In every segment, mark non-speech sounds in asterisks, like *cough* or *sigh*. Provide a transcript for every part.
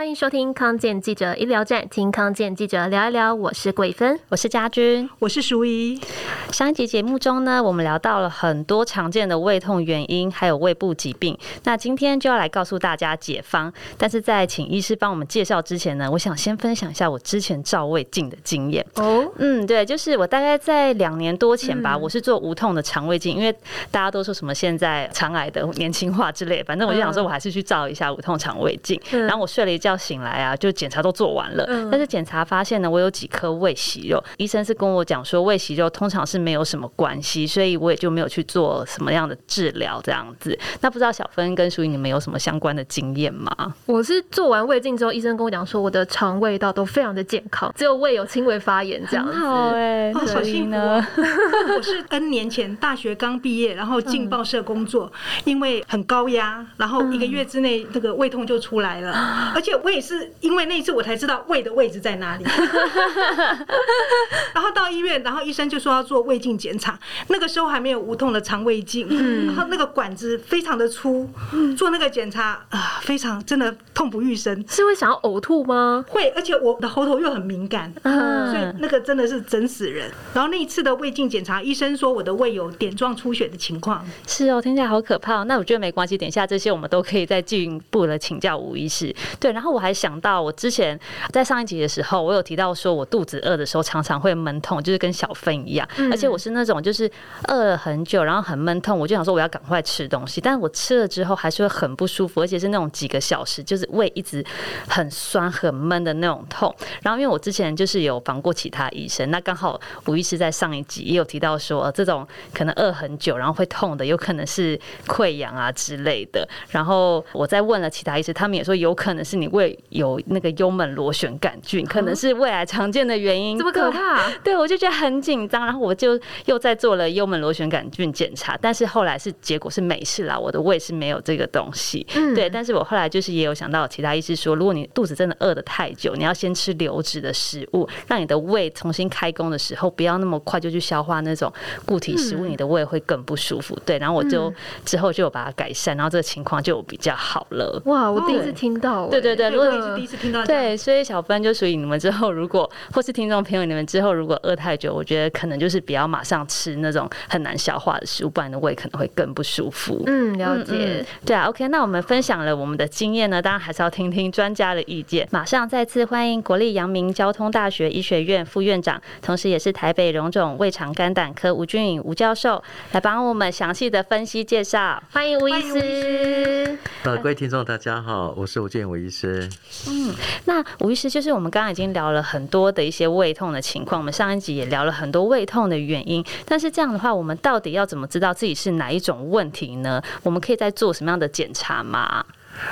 欢迎收听康健记者医疗站，听康健记者聊一聊。我是桂芬，我是家君，我是淑仪。上一集节目中呢，我们聊到了很多常见的胃痛原因，还有胃部疾病。那今天就要来告诉大家解方。但是在请医师帮我们介绍之前呢，我想先分享一下我之前照胃镜的经验。哦，嗯，对，就是我大概在两年多前吧，嗯、我是做无痛的肠胃镜，因为大家都说什么现在肠癌的年轻化之类，反正我就想说我还是去照一下无痛肠胃镜。嗯、然后我睡了一觉。要醒来啊，就检查都做完了，但是检查发现呢，我有几颗胃息肉。医生是跟我讲说，胃息肉通常是没有什么关系，所以我也就没有去做什么样的治疗这样子。那不知道小芬跟淑仪你们有什么相关的经验吗？我是做完胃镜之后，医生跟我讲说，我的肠胃道都非常的健康，只有胃有轻微发炎这样子。好哎、欸，好幸福呢。我是 N 年前大学刚毕业，然后进报社工作，因为很高压，然后一个月之内这个胃痛就出来了，而且。我也是因为那一次我才知道胃的位置在哪里，*laughs* 然后到医院，然后医生就说要做胃镜检查。那个时候还没有无痛的肠胃镜，然后那个管子非常的粗，做那个检查啊，非常真的痛不欲生。是会想要呕吐吗？会，而且我的喉头又很敏感，所以那个真的是整死人。然后那一次的胃镜检查，医生说我的胃有点状出血的情况。是哦，听起来好可怕。哦那我觉得没关系，等一下这些我们都可以再进一步的请教吴医师。对，然后。我还想到，我之前在上一集的时候，我有提到说，我肚子饿的时候常常会闷痛，就是跟小芬一样。而且我是那种就是饿了很久，然后很闷痛，我就想说我要赶快吃东西，但是我吃了之后还是会很不舒服，而且是那种几个小时，就是胃一直很酸很闷的那种痛。然后因为我之前就是有访过其他医生，那刚好吴医师在上一集也有提到说，这种可能饿很久然后会痛的，有可能是溃疡啊之类的。然后我再问了其他医师，他们也说有可能是你胃。会有那个幽门螺旋杆菌，可能是胃癌常见的原因。这么可怕？对，我就觉得很紧张，然后我就又在做了幽门螺旋杆菌检查，但是后来是结果是没事啦，我的胃是没有这个东西。嗯，对，但是我后来就是也有想到其他医师说，如果你肚子真的饿的太久，你要先吃流质的食物，让你的胃重新开工的时候，不要那么快就去消化那种固体食物，你的胃会更不舒服。对，然后我就之后就有把它改善，然后这个情况就比较好了。哇，我第一次听到。对对对。我也是第一次听到。对，所以小芬就属于你们之后，如果或是听众朋友，你们之后如果饿太久，我觉得可能就是不要马上吃那种很难消化的食物，不然的胃可能会更不舒服。嗯，了解。对啊，OK，那我们分享了我们的经验呢，当然还是要听听专家的意见。马上再次欢迎国立阳明交通大学医学院副院长，同时也是台北荣总胃肠肝胆科吴俊颖吴教授来帮我们详细的分析介绍。欢迎吴医师。呃，各位听众大家好，我是吴君颖吴医师。嗯，那吴医师就是我们刚刚已经聊了很多的一些胃痛的情况，我们上一集也聊了很多胃痛的原因。但是这样的话，我们到底要怎么知道自己是哪一种问题呢？我们可以再做什么样的检查吗？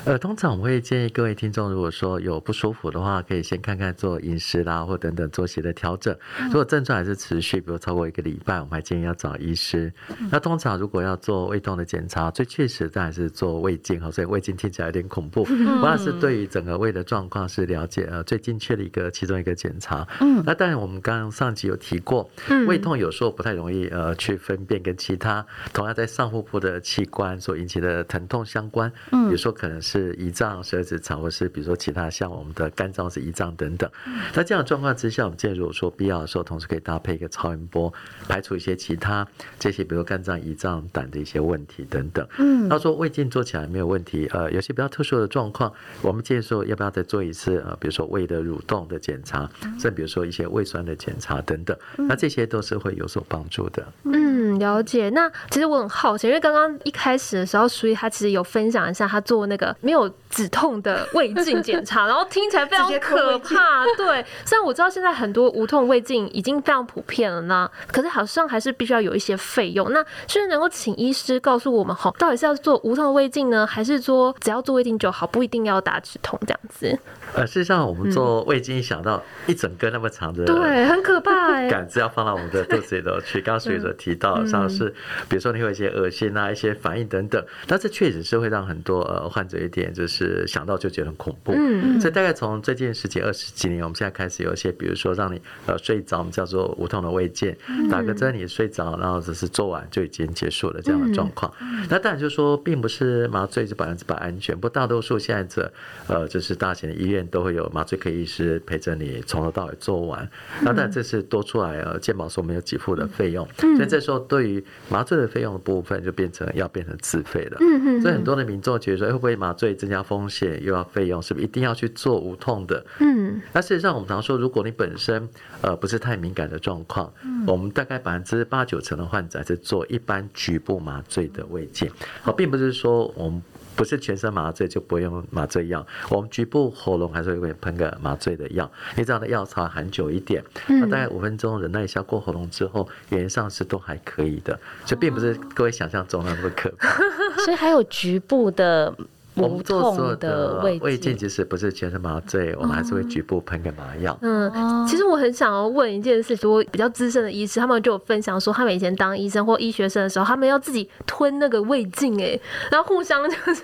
呃，通常我会建议各位听众，如果说有不舒服的话，可以先看看做饮食啦，或等等作息的调整。如果症状还是持续，比如超过一个礼拜，我们还建议要找医师。那通常如果要做胃痛的检查，最确实当然是做胃镜哈，所以胃镜听起来有点恐怖，不过是对于整个胃的状况是了解呃最精确的一个其中一个检查。嗯，那当然我们刚刚上集有提过，胃痛有时候不太容易呃去分辨跟其他同样在上腹部的器官所引起的疼痛相关。嗯，比如说可能。是胰脏、十二指肠，或是比如说其他像我们的肝脏是胰脏等等。那这样的状况之下，我们建议如果说必要的时候，同时可以搭配一个超音波，排除一些其他这些，比如说肝脏、胰脏、胆的一些问题等等。嗯，他说胃镜做起来没有问题，呃，有些比较特殊的状况，我们建议说要不要再做一次呃，比如说胃的蠕动的检查，甚至比如说一些胃酸的检查等等。那这些都是会有所帮助的。嗯，了解。那其实我很好奇，因为刚刚一开始的时候，所以他其实有分享一下他做那个。没有止痛的胃镜检查，*laughs* 然后听起来非常可怕。对，虽然我知道现在很多无痛胃镜已经非常普遍了呢，可是好像还是必须要有一些费用。那是不是能够请医师告诉我们，好，到底是要做无痛胃镜呢，还是说只要做胃镜就好，不一定要打止痛这样子？呃，事实上，我们做胃镜，想到一整根那么长的，对，很可怕哎，杆子要放到我们的肚子里头去。刚刚所以所提到，像是比如说你会有一些恶心啊，一些反应等等，那这确实是会让很多呃患患者一点就是想到就觉得很恐怖。嗯，所以大概从最近十几二十几年，我们现在开始有一些，比如说让你呃睡着，我们叫做无痛的胃镜，打个针你睡着，然后只是做完就已经结束了这样的状况。那当然就是说，并不是麻醉就百分之百安全，不大多数现在这呃就是大型的医院都会有麻醉科医师陪着你从头到尾做完。那但这是多出来呃健保所没有给付的费用，所以这时候对于麻醉的费用的部分就变成要变成自费了。所以很多的民众觉得说，会不会麻醉增加风险又要费用，是不是一定要去做无痛的？嗯，那事实上我们常说，如果你本身呃不是太敏感的状况，嗯我们大概百分之八九成的患者是做一般局部麻醉的胃镜，哦，并不是说我们。不是全身麻醉就不会用麻醉药，我们局部喉咙还是会喷个麻醉的药。你这样的药草含久一点，那大概五分钟忍耐一下过喉咙之后，原则上是都还可以的，所以并不是各位想象中的那么可怕。*laughs* 所以还有局部的。我们做的胃镜，其实不是全身麻醉，我们还是会局部喷个麻药。嗯，其实我很想要问一件事，说比较资深的医师，他们就有分享说，他们以前当医生或医学生的时候，他们要自己吞那个胃镜，哎，*laughs* 然后互相就是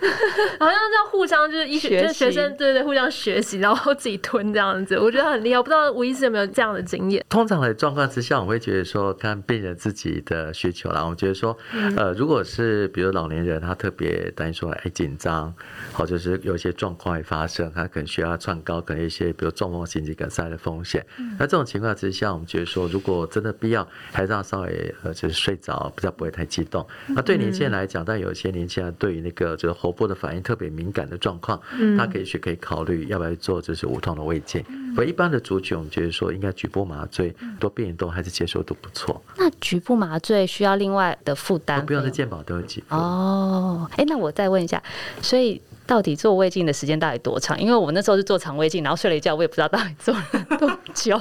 好像要互相就是医学就是学生对对对，互相学习，然后自己吞这样子，我觉得很厉害。我不知道吴医师有没有这样的经验？通常的状况之下，我会觉得说，看病人自己的需求啦。我觉得说，呃，如果是比如老年人，他特别担心说，哎，紧张。好，就是有一些状况会发生，他可能需要窜高，可能一些比如中风、心肌梗塞的风险。那这种情况之下，我们觉得说，如果真的必要，还是要稍微呃，就是睡着，比较不会太激动。那对年轻人来讲，但有一些年轻人对于那个就是喉部的反应特别敏感的状况，他可以去可以考虑要不要做就是无痛的胃镜。而一般的族群，我们觉得说应该局部麻醉，多病人都还是接受度不错。那局部麻醉需要另外的负担？不用，是健保都有给付。哦，哎，那我再问一下，所以。到底做胃镜的时间到底多长？因为我那时候是做肠胃镜，然后睡了一觉，我也不知道到底做了多久。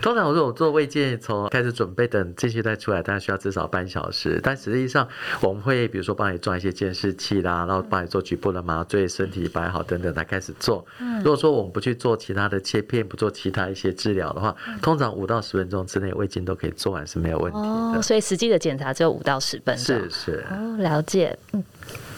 通常我说我做胃镜，从开始准备等这些再出来，大概需要至少半小时。但实际上我们会比如说帮你装一些监视器啦，然后帮你做局部的麻醉，身体摆好等等才开始做。如果说我们不去做其他的切片，不做其他一些治疗的话，通常五到十分钟之内胃镜都可以做完是没有问题的。哦，所以实际的检查只有五到十分钟。是是。哦，了解。嗯。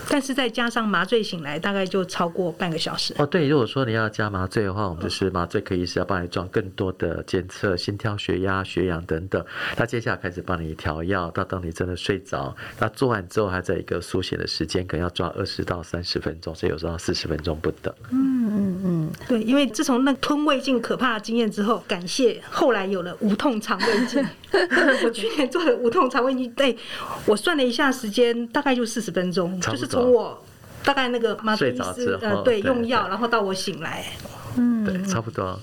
*laughs* 但是再加上麻醉醒来，大概就超过半个小时。哦，对，如果说你要加麻醉的话，我们就是麻醉科医师要帮你装更多的监测，心跳、血压、血氧等等。那接下来开始帮你调药，到当你真的睡着，那做完之后还在一个苏醒的时间，可能要抓二十到三十分钟，所以有时候四十分钟不等。嗯，对，因为自从那吞胃镜可怕的经验之后，感谢后来有了无痛肠胃镜。*laughs* 我去年做了无痛肠胃镜，对，我算了一下时间，大概就四十分钟，就是从我大概那个麻醉医师呃对用药，然后到我醒来，嗯，对，差不多。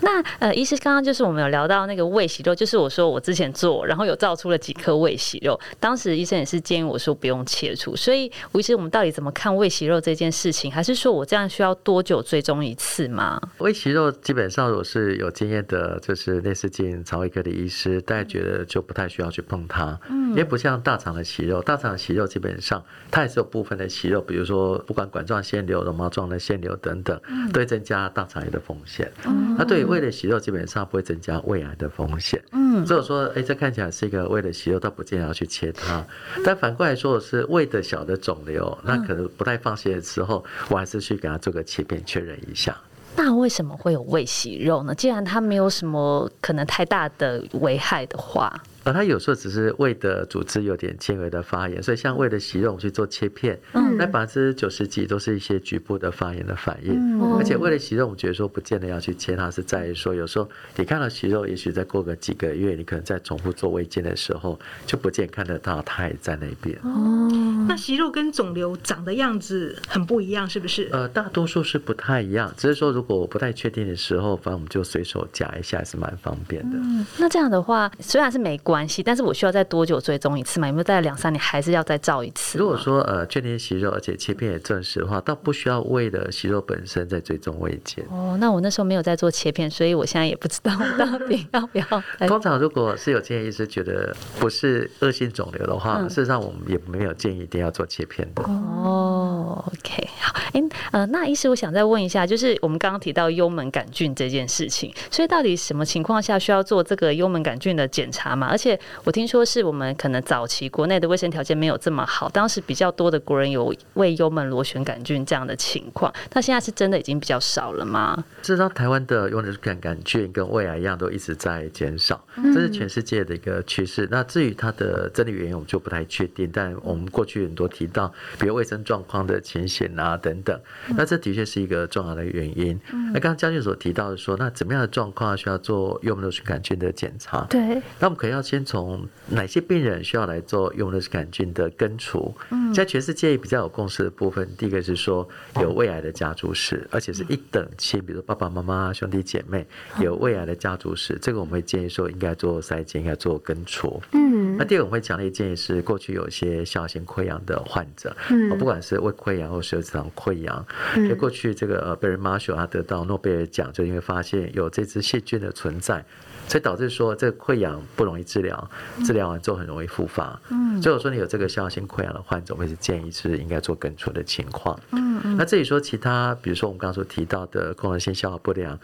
那呃，医师刚刚就是我们有聊到那个胃息肉，就是我说我之前做，然后有造出了几颗胃息肉，当时医生也是建议我说不用切除，所以吴医师，我们到底怎么看胃息肉这件事情？还是说我这样需要多久追踪一次吗？胃息肉基本上我是有经验的，就是内视镜肠胃科的医师，大家觉得就不太需要去碰它，嗯，因为不像大肠的息肉，大肠的息肉基本上它也是有部分的息肉，比如说不管管状腺瘤、绒毛状的腺瘤等等，都会增加大肠癌的风险。嗯那对于胃的息肉，基本上不会增加胃癌的风险。嗯，所以说，哎，这看起来是一个胃的息肉，倒不建议要去切它。但反过来说，是胃的小的肿瘤，那可能不太放心的时候，我还是去给他做个切片确认一下。那为什么会有胃息肉呢？既然它没有什么可能太大的危害的话。而它有时候只是胃的组织有点轻微的发炎，所以像胃的息肉我们去做切片，嗯，那百分之九十几都是一些局部的发炎的反应，嗯，而且胃的息肉我们觉得说不见得要去切，它是在于说有时候你看到息肉，也许再过个几个月，你可能再重复做胃镜的时候，就不见看得到它也在那边。哦，那息肉跟肿瘤长的样子很不一样，是不是？呃，大多数是不太一样，只是说如果我不太确定的时候，反正我们就随手夹一下，还是蛮方便的。嗯，那这样的话，虽然是没关。关系，但是我需要再多久追踪一次嘛？有没有在两三年还是要再照一次？如果说呃确定息肉，而且切片也证实的话，倒不需要为了息肉本身再追踪胃镜。哦，那我那时候没有在做切片，所以我现在也不知道 *laughs* 到底要不要。通常如果是有建议医师觉得不是恶性肿瘤的话，嗯、事实上我们也没有建议一定要做切片的。哦，OK，好，哎、欸，呃，那医师我想再问一下，就是我们刚刚提到幽门杆菌这件事情，所以到底什么情况下需要做这个幽门杆菌的检查嘛？而且且我听说是我们可能早期国内的卫生条件没有这么好，当时比较多的国人有胃幽门螺旋杆菌这样的情况，那现在是真的已经比较少了吗？事实上，台湾的幽门螺旋杆菌跟胃癌一样，都一直在减少，这是全世界的一个趋势。那至于它的真理原因，我们就不太确定。但我们过去很多提到，比如卫生状况的情形啊等等，那这的确是一个重要的原因。那刚刚将军所提到的说，那怎么样的状况需要做幽门螺旋杆菌的检查？对，那我们可能要先从哪些病人需要来做幽门螺旋杆菌的根除？嗯，在全世界比较有共识的部分，第一个是说有胃癌的家族史，而且是一等亲，比如爸爸妈妈、兄弟姐妹有胃癌的家族史，这个我们会建议说应该做筛检，应该做根除。嗯，那第二个我们会强烈建议是过去有些小型溃疡的患者，嗯，不管是胃溃疡或十二指肠溃疡，因为过去这个呃 Barry Marshall 他得到诺贝尔奖，就因为发现有这只细菌的存在。所以导致说这个溃疡不容易治疗，治疗完之后很容易复发。嗯，所以我说你有这个效性溃疡的患者，我会是建议是应该做根除的情况。嗯嗯。那至于说其他，比如说我们刚刚所提到的功能性消化不良、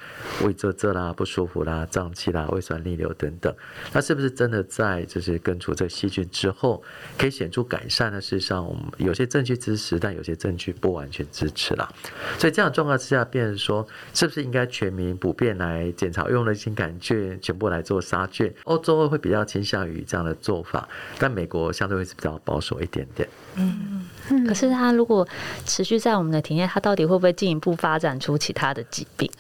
胃啧啧啦、不舒服啦、胀气啦、胃酸逆流等等，那是不是真的在就是根除这细菌之后可以显著改善呢？事实上，我们有些证据支持，但有些证据不完全支持啦。所以这样状况之下，变成说是不是应该全民普遍来检查用的新杆菌？全部来做杀菌，欧洲会比较倾向于这样的做法，但美国相对会是比较保守一点点。嗯，可是它如果持续在我们的体内，它到底会不会进一步发展出其他的疾病？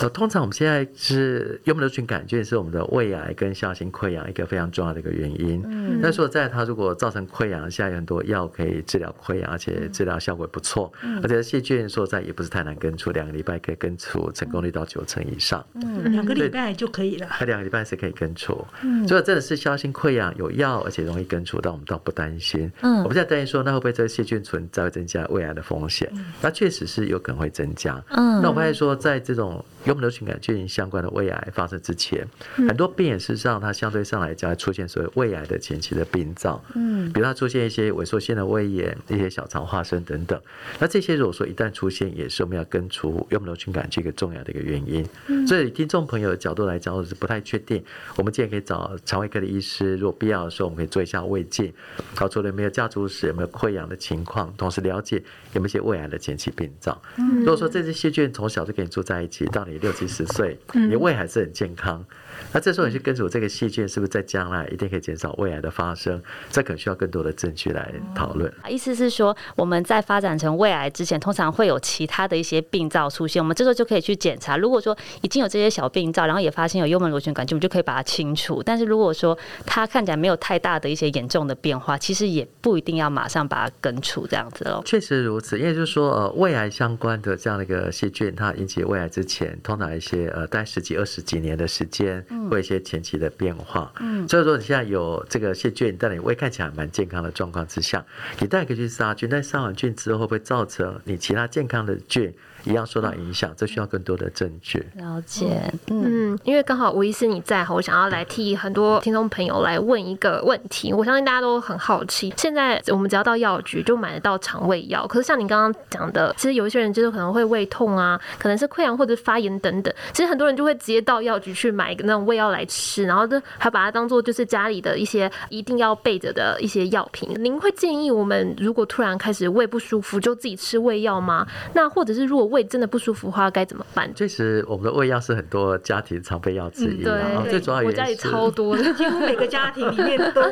呃，通常我们现在是幽门螺旋杆菌是我们的胃癌跟酵性溃疡一个非常重要的一个原因。嗯，那说在它如果造成溃疡，现在有很多药可以治疗溃疡，而且治疗效果不错。嗯，而且细菌说在也不是太难根除，两个礼拜可以根除，成功率到九成以上。嗯，两个礼拜就可以了。它两个礼拜是可以根除。嗯，所以真的是酵性溃疡有药，而且容易根除，但我们倒不担心。嗯，我们现在担心说，那会不会这个细菌存在会增加胃癌的风险？那确实是有可能会增加。嗯，那我发现说，在这种幽门螺旋杆菌相关的胃癌发生之前，很多病人事实上它相对上来讲会出现所谓胃癌的前期的病灶，嗯，比如它出现一些萎缩性的胃炎、一些小肠化生等等。那这些如果说一旦出现，也是我们要根除幽门螺旋杆菌一个重要的一个原因。所以听众朋友的角度来讲，我是不太确定，我们建议可以找肠胃科的医师，如果必要的时候，我们可以做一下胃镜，搞出了有没有家族史、有没有溃疡的情况，同时了解有没有一些胃癌的前期病灶。嗯如果说这些细菌从小就跟你住在一起，到你六七十岁，你胃还是很健康。那这时候你去根除这个细菌，是不是在将来一定可以减少胃癌的发生？这可能需要更多的证据来讨论。意思是说，我们在发展成胃癌之前，通常会有其他的一些病灶出现，我们这时候就可以去检查。如果说已经有这些小病灶，然后也发现有幽门螺旋杆菌，我们就可以把它清除。但是如果说它看起来没有太大的一些严重的变化，其实也不一定要马上把它根除这样子喽。确实如此，因为就是说，呃，胃癌相关的这样的一个细菌，它引起胃癌之前，通常一些呃，大概十几二十几年的时间。会有一些前期的变化，嗯，所以说你现在有这个细菌，但你胃看起来蛮健康的状况之下，你当然可以去杀菌，但杀完菌之后会造成你其他健康的菌？一样受到影响，这需要更多的证据。了解，嗯，因为刚好吴医师你在，我想要来替很多听众朋友来问一个问题。我相信大家都很好奇，现在我们只要到药局就买得到肠胃药，可是像你刚刚讲的，其实有一些人就是可能会胃痛啊，可能是溃疡或者发炎等等，其实很多人就会直接到药局去买一个那种胃药来吃，然后就还把它当做就是家里的一些一定要备着的一些药品。您会建议我们如果突然开始胃不舒服，就自己吃胃药吗？那或者是如果胃真的不舒服的话，该怎么办？确实，我们的胃药是很多家庭常备药之一。然后，最主要我家里超多的，*laughs* 几乎每个家庭里面都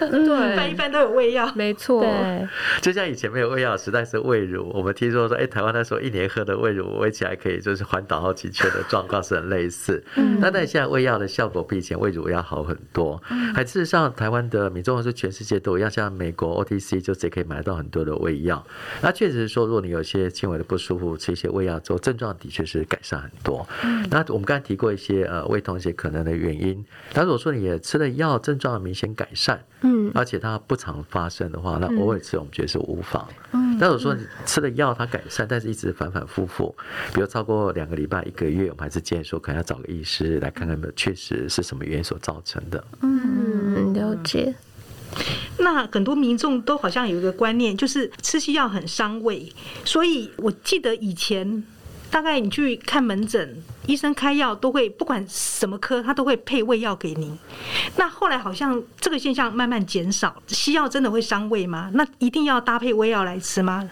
*laughs* 对，一般都有胃药。没错，对。就像以前没有胃药时代是胃乳，我们听说说，哎，台湾那时候一年喝的胃乳，胃起来可以就是环岛好几圈的状况是很类似。嗯。但但现在胃药的效果比以前胃乳要好很多。嗯。还事实上，台湾的民众是全世界都一样，像美国 OTC 就直接可以买到很多的胃药。那确实是说，如果你有些轻微的不舒服，吃一些胃药之后。症状的确是改善很多。那我们刚才提过一些呃胃痛一些可能的原因。那如果说你也吃了药，症状明显改善，嗯，而且它不常发生的话，那偶尔吃我们觉得是无妨。嗯，那如果说你吃了药它改善，但是一直反反复复，比如超过两个礼拜、一个月，我们还是建议说可能要找个医师来看看，确实是什么原因所造成的。嗯，了解。那很多民众都好像有一个观念，就是吃西药很伤胃，所以我记得以前。大概你去看门诊，医生开药都会不管什么科，他都会配胃药给你。那后来好像这个现象慢慢减少，西药真的会伤胃吗？那一定要搭配胃药来吃吗？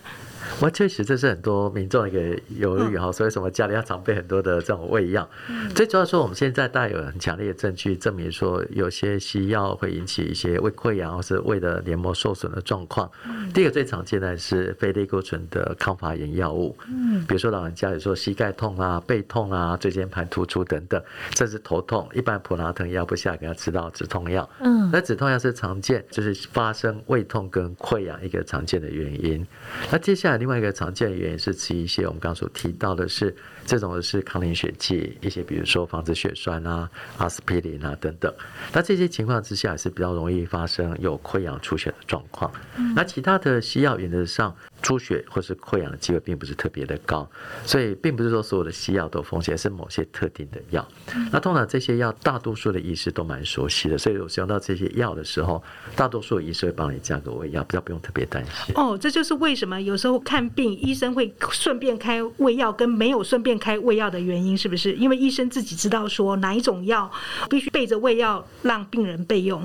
我确实这是很多民众一个犹豫哈，所以什么家里要常备很多的这种胃药。最主要说，我们现在大概有很强烈的证据证明说，有些西药会引起一些胃溃疡或是胃的黏膜受损的状况。第一个最常见的是非类固醇的抗发炎药物，嗯比如说老人家有说膝盖痛啊、背痛啊、椎间盘突出等等，甚至头痛，一般普拿疼药不下，给他吃到止痛药。嗯，那止痛药是常见，就是发生胃痛跟溃疡一个常见的原因。那接下来。另外一个常见的原因是吃一些我们刚所提到的是这种的是抗凝血剂，一些比如说防止血栓啊、阿司匹林啊等等。那这些情况之下是比较容易发生有溃疡出血的状况。那其他的西药原则上。出血或是溃疡的机会并不是特别的高，所以并不是说所有的西药都有风险，是某些特定的药。那通常这些药大多数的医师都蛮熟悉的，所以我使用到这些药的时候，大多数的医师会帮你加个胃药，比较不用特别担心。哦，这就是为什么有时候看病医生会顺便开胃药，跟没有顺便开胃药的原因，是不是？因为医生自己知道说哪一种药必须备着胃药让病人备用。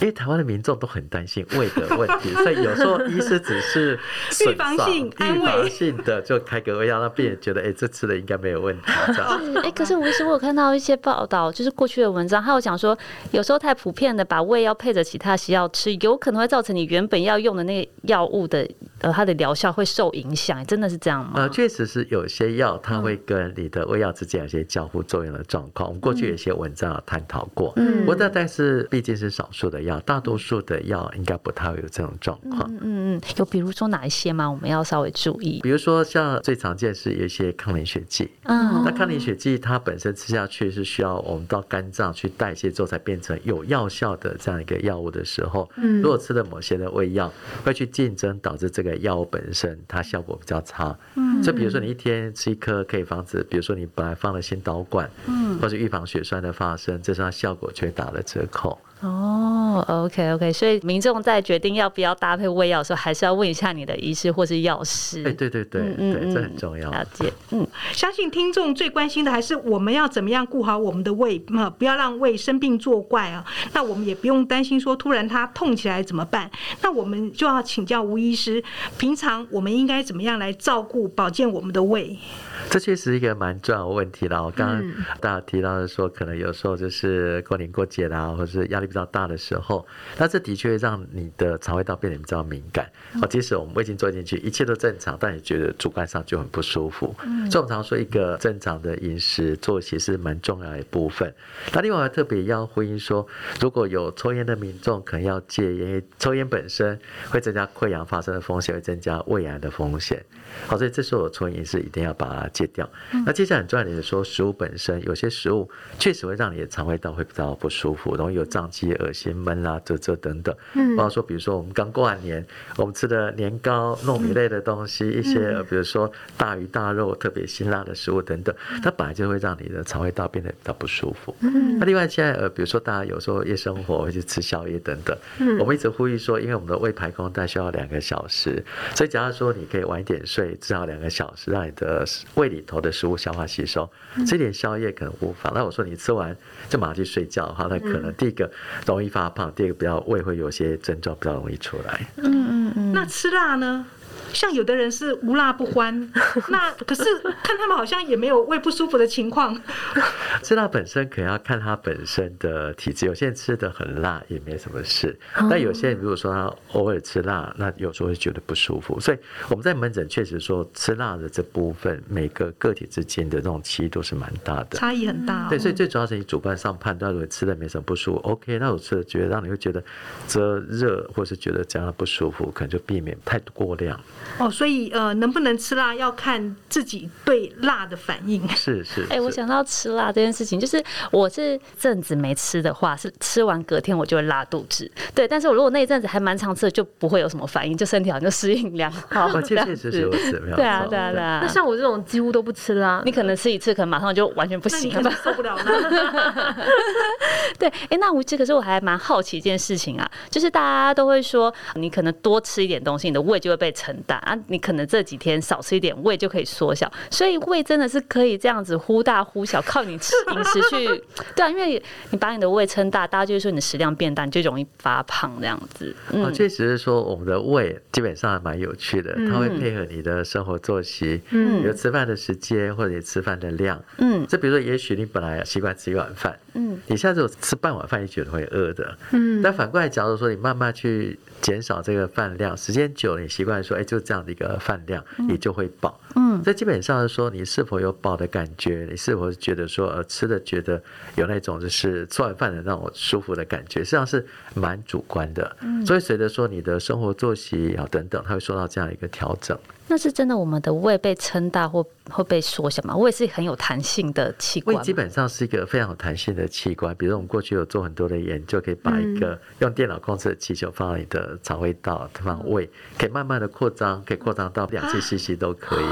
因为台湾的民众都很担心胃的问题，所以有时候医师只是。*laughs* 预防性安慰，预防性的就开个胃药，让病人觉得，哎、欸，这吃的应该没有问题。哎、欸，可是吴医师，我有看到一些报道，就是过去的文章，他有讲说，有时候太普遍的把胃药配着其他西药吃，有可能会造成你原本要用的那个药物的呃，它的疗效会受影响。真的是这样吗？呃，确实是有些药它会跟你的胃药之间有些交互作用的状况。我们过去有些文章有探讨过。嗯，不过但是毕竟是少数的药，大多数的药应该不太会有这种状况。嗯嗯，有比如说哪一些吗？我们要稍微注意，比如说像最常见是有一些抗凝血剂，嗯，那抗凝血剂它本身吃下去是需要我们到肝脏去代谢之后才变成有药效的这样一个药物的时候，嗯，如果吃了某些的胃药，会去竞争，导致这个药物本身它效果比较差，嗯，就比如说你一天吃一颗可以防止，比如说你本来放了心导管，嗯，或者预防血栓的发生，这时候它效果却打了折扣。哦，OK OK，所以民众在决定要不要搭配胃药的时候，还是要问一下你的医师或是药师。哎，对对对，嗯对，这很重要。了解，嗯，相信听众最关心的还是我们要怎么样顾好我们的胃，啊，不要让胃生病作怪啊。那我们也不用担心说突然它痛起来怎么办？那我们就要请教吴医师，平常我们应该怎么样来照顾保健我们的胃？这确实一个蛮重要的问题了。我刚刚大家提到的说，可能有时候就是过年过节啦，或者是压力比较大的时候，那这的确会让你的肠胃道变得比较敏感。哦，即使我们胃镜做进去，一切都正常，但你觉得主观上就很不舒服。所以我们常说，一个正常的饮食作息是蛮重要的一部分。那另外还特别要呼应说，如果有抽烟的民众，可能要戒烟，因为抽烟本身会增加溃疡发生的风险，会增加胃癌的风险。好，所以这时候我抽烟是一定要把它戒掉。那接下来很重要的是说，食物本身有些食物确实会让你的肠胃道会比较不舒服，容易有胀气、恶心、闷啦、这这等等。嗯，包括说，比如说我们刚过完年，我们吃的年糕、糯米类的东西，一些比如说大鱼大肉、特别辛辣的食物等等，它本来就会让你的肠胃道变得比较不舒服。嗯，那另外现在呃，比如说大家有时候夜生活会去吃宵夜等等，嗯，我们一直呼吁说，因为我们的胃排空大概需要两个小时，所以假如说你可以晚一点睡。至少两个小时，让你的胃里头的食物消化吸收，吃点宵夜可能无妨。那我说你吃完就马上去睡觉的话，那可能第一个容易发胖，第二个比较胃会有些症状比较容易出来。嗯嗯嗯。那吃辣呢？像有的人是无辣不欢，*laughs* 那可是看他们好像也没有胃不舒服的情况。*laughs* 吃辣本身可能要看他本身的体质，有些人吃的很辣也没什么事，但有些人如果说他偶尔吃辣，那有时候会觉得不舒服。所以我们在门诊确实说吃辣的这部分，每个个体之间的这种差异都是蛮大的，差异很大。对，所以最主要是你主观上判断，如果吃的没什么不舒服，OK，那我吃的觉得让你会觉得这热，或是觉得这样的不舒服，可能就避免太过量。哦，所以呃，能不能吃辣要看自己对辣的反应。*laughs* 是是。哎、欸，我想到吃辣这件事情，就是我是阵子没吃的话，是吃完隔天我就会拉肚子。对，但是我如果那一阵子还蛮常吃的，就不会有什么反应，就身体好像就适应良好。确确实实如此，对啊对啊对啊。那像我这种几乎都不吃辣，你可能吃一次，可能马上就完全不行了，*laughs* 受不了了。*laughs* 对，哎、欸，那我这可是我还蛮好奇一件事情啊，就是大家都会说，你可能多吃一点东西，你的胃就会被承担。大啊，你可能这几天少吃一点，胃就可以缩小。所以胃真的是可以这样子忽大忽小，靠你吃 *laughs* 饮食去。对啊，因为你把你的胃撑大，大家就会说你的食量变大，你就容易发胖这样子。嗯，确实是说我们的胃基本上还蛮有趣的，它会配合你的生活作息，嗯，有吃饭的时间或者你吃饭的量，嗯，这比如说，也许你本来习惯吃一碗饭，嗯，你现在只有吃半碗饭，你觉得会饿的，嗯，但反过来，假如说你慢慢去。减少这个饭量，时间久了，你习惯说，哎，就这样的一个饭量，你就会饱。嗯，这基本上是说，你是否有饱的感觉？你是否觉得说，呃，吃的觉得有那种就是吃完饭的那种舒服的感觉？实际上是蛮主观的。嗯，所以随着说你的生活作息啊等等，它会受到这样一个调整。那是真的，我们的胃被撑大或会被缩小吗？胃是很有弹性的器官。胃基本上是一个非常有弹性的器官。比如我们过去有做很多的研究，可以把一个用电脑控制的气球放到你的肠胃道，放胃，可以慢慢的扩张，可以扩张到两千 CC 都可以。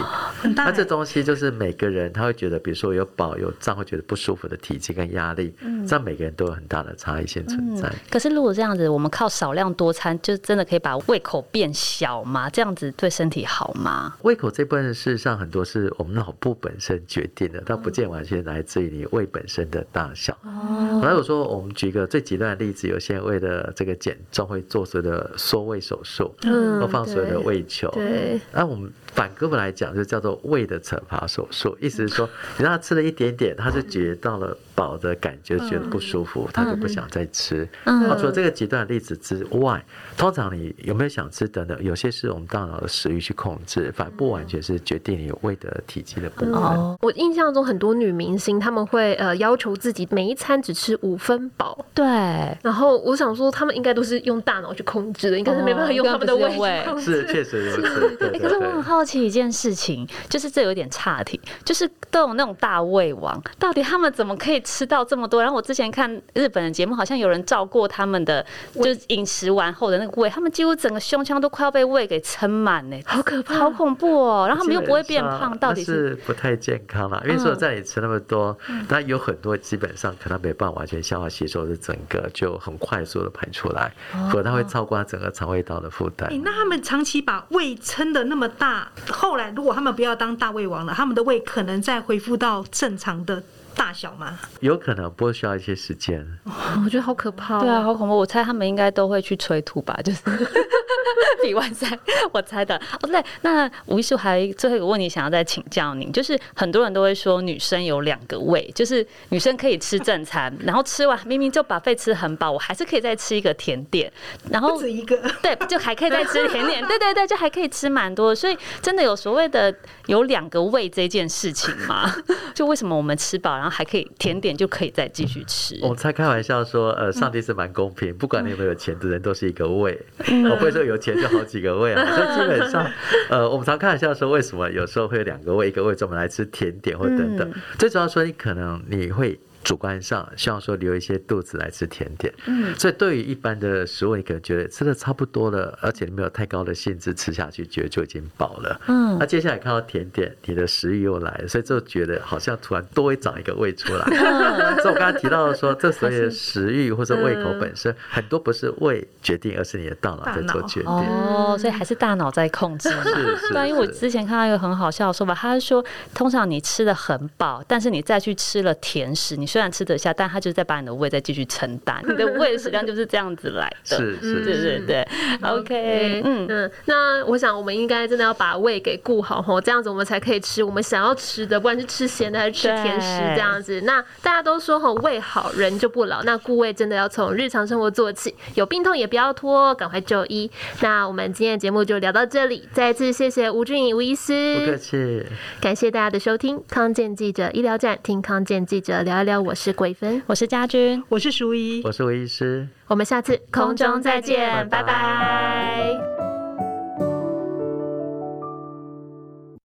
那这东西就是每个人他会觉得，比如说有饱有胀，会觉得不舒服的体积跟压力，这样每个人都有很大的差异性存在。可是如果这样子，我们靠少量多餐，就真的可以把胃口变小吗？这样子对身体好吗？胃口这部分事实上很多是我们脑部本身决定的，它不见完全来自于你胃本身的大小。哦。如果说，我们举一个最极端的例子，有些人为了这个减重会做所谓的缩胃手术，嗯，或放所有的胃球。对。那我们反过来讲，就叫做胃的惩罚手术，意思是说，你让他吃了一点点，他就觉到了饱的感觉，觉得不舒服，他就不想再吃。嗯。除了这个极端的例子之外，通常你有没有想吃等等，有些是我们大脑的食欲去控制，反不完全是决定你胃的体积的部分。哦，我印象中很多女明星他们会呃要求自己每一餐只吃五分饱。对。然后我想说，他们应该都是用大脑去控制的，应该是没办法用他们的胃。是，确实如此。*laughs* 对。可是我很好奇一件事情，就是这有点岔题，就是都有那种大胃王，到底他们怎么可以吃到这么多？然后我之前看日本的节目，好像有人照过他们的，就是饮食完后的那个胃，他们几乎整个胸腔都快要被胃给撑满呢，好可怕，好恐怖哦。然后他们又不会变胖，到底是不太健康了。因为说在你吃那么多，那有很多基本上可能没办法完全消化吸收，是整个就很快速的排出来，否则它会超过整个肠胃道的负担。那他们长期把胃撑的那么大，后来如果他们不要当大胃王了，他们的胃可能再恢复到正常的大小吗？有可能，不会需要一些时间。*laughs* 我觉得好可怕。对啊，好恐怖。我猜他们应该都会去催吐吧，就是。*laughs* 比完赛，我猜的。哦，对，那吴医师还最后一个问题想要再请教您，就是很多人都会说女生有两个胃，就是女生可以吃正餐，然后吃完明明就把肺吃很饱，我还是可以再吃一个甜点，然后不止一个，对，就还可以再吃甜点，*laughs* 对对对，就还可以吃蛮多，所以真的有所谓的有两个胃这件事情吗？就为什么我们吃饱，然后还可以甜点就可以再继续吃？我才开玩笑说，呃，上帝是蛮公平，不管你有没有钱的人都是一个胃，我不会说有钱就。好几个胃啊，*laughs* 所以基本上，呃，我们常开玩笑说，为什么有时候会有两个胃，一个胃专门来吃甜点或等等，最主要说你可能你会。主观上希望说留一些肚子来吃甜点，嗯，所以对于一般的食物，你可能觉得吃的差不多了，而且你没有太高的兴致吃下去，觉得就已经饱了，嗯，那接下来看到甜点，你的食欲又来了，所以就觉得好像突然多会长一个胃出来，嗯、所以我刚才提到的说，这所谓的食欲或者胃口本身很多不是胃决定，而是你的大脑在做决定，哦，所以还是大脑在控制，是是，对，因为我之前看到一个很好笑的说法，他是说，通常你吃的很饱，但是你再去吃了甜食，你。虽然吃得下，但他就是在把你的胃再继续承担，你的胃食量就是这样子来的。是是，对对对。OK，嗯嗯，那我想我们应该真的要把胃给顾好吼，这样子我们才可以吃我们想要吃的，不管是吃咸的还是吃甜食这样子。那大家都说吼，胃好人就不老，那顾胃真的要从日常生活做起，有病痛也不要拖，赶快就医。那我们今天的节目就聊到这里，再次谢谢吴俊颖吴医师，不客气，感谢大家的收听，康健记者医疗站，听康健记者聊一聊。我是桂芬，我是家君，我是淑仪，我是魏医师，我们下次空中再见，拜拜。拜拜。